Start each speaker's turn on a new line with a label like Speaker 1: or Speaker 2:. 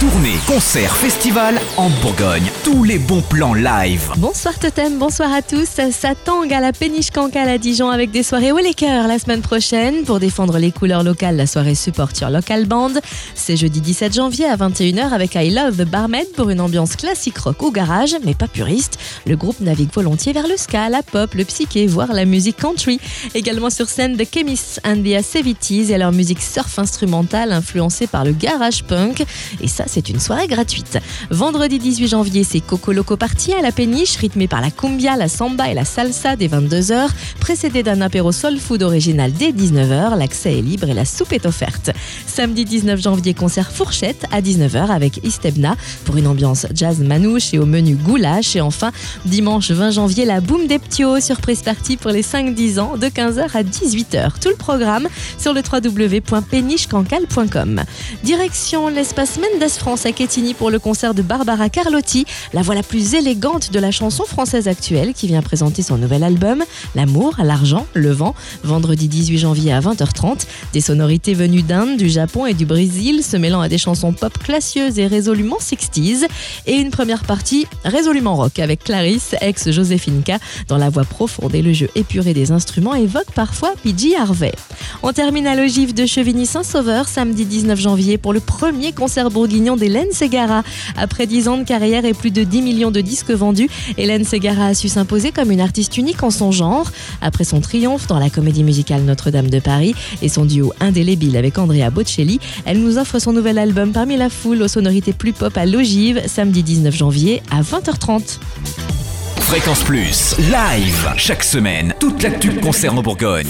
Speaker 1: Tournée, concert, festival en Bourgogne. Tous les bons plans live.
Speaker 2: Bonsoir Totem, bonsoir à tous. Ça tangue à la péniche cancale à Dijon avec des soirées au cœurs la semaine prochaine. Pour défendre les couleurs locales, la soirée support your local band. C'est jeudi 17 janvier à 21h avec I Love the Barmaid pour une ambiance classique rock ou garage, mais pas puriste. Le groupe navigue volontiers vers le ska, la pop, le psyché, voire la musique country. Également sur scène The Chemists and the Acevities et leur musique surf instrumentale influencée par le garage punk. Et ça, c'est une soirée gratuite. Vendredi 18 janvier, c'est Coco Loco Party à la péniche, rythmé par la cumbia, la samba et la salsa dès 22h, précédé d'un apéro soul food original dès 19h. L'accès est libre et la soupe est offerte. Samedi 19 janvier, concert fourchette à 19h avec Istebna pour une ambiance jazz manouche et au menu goulash. Et enfin, dimanche 20 janvier, la Boom des Ptios, surprise party pour les 5-10 ans de 15h à 18h. Tout le programme sur le www.pénichecancale.com. Direction l'espace Mendes France à Quetigny pour le concert de Barbara Carlotti, la voix la plus élégante de la chanson française actuelle qui vient présenter son nouvel album L'amour, l'argent, le vent, vendredi 18 janvier à 20h30. Des sonorités venues d'Inde, du Japon et du Brésil se mêlant à des chansons pop classieuses et résolument 60s et une première partie résolument rock avec Clarisse, ex Joséphine K, dont la voix profonde et le jeu épuré des instruments évoquent parfois PJ Harvey. On termine à l'ogive de Chevigny-Saint-Sauveur samedi 19 janvier pour le premier concert bourguignon d'Hélène Segara. Après 10 ans de carrière et plus de 10 millions de disques vendus, Hélène Segara a su s'imposer comme une artiste unique en son genre. Après son triomphe dans la comédie musicale Notre-Dame de Paris et son duo indélébile avec Andrea Bocelli, elle nous offre son nouvel album parmi la foule aux sonorités plus pop à l'ogive samedi 19 janvier à 20h30.
Speaker 1: Fréquence Plus, live, chaque semaine, toute l'actu concerne en Bourgogne.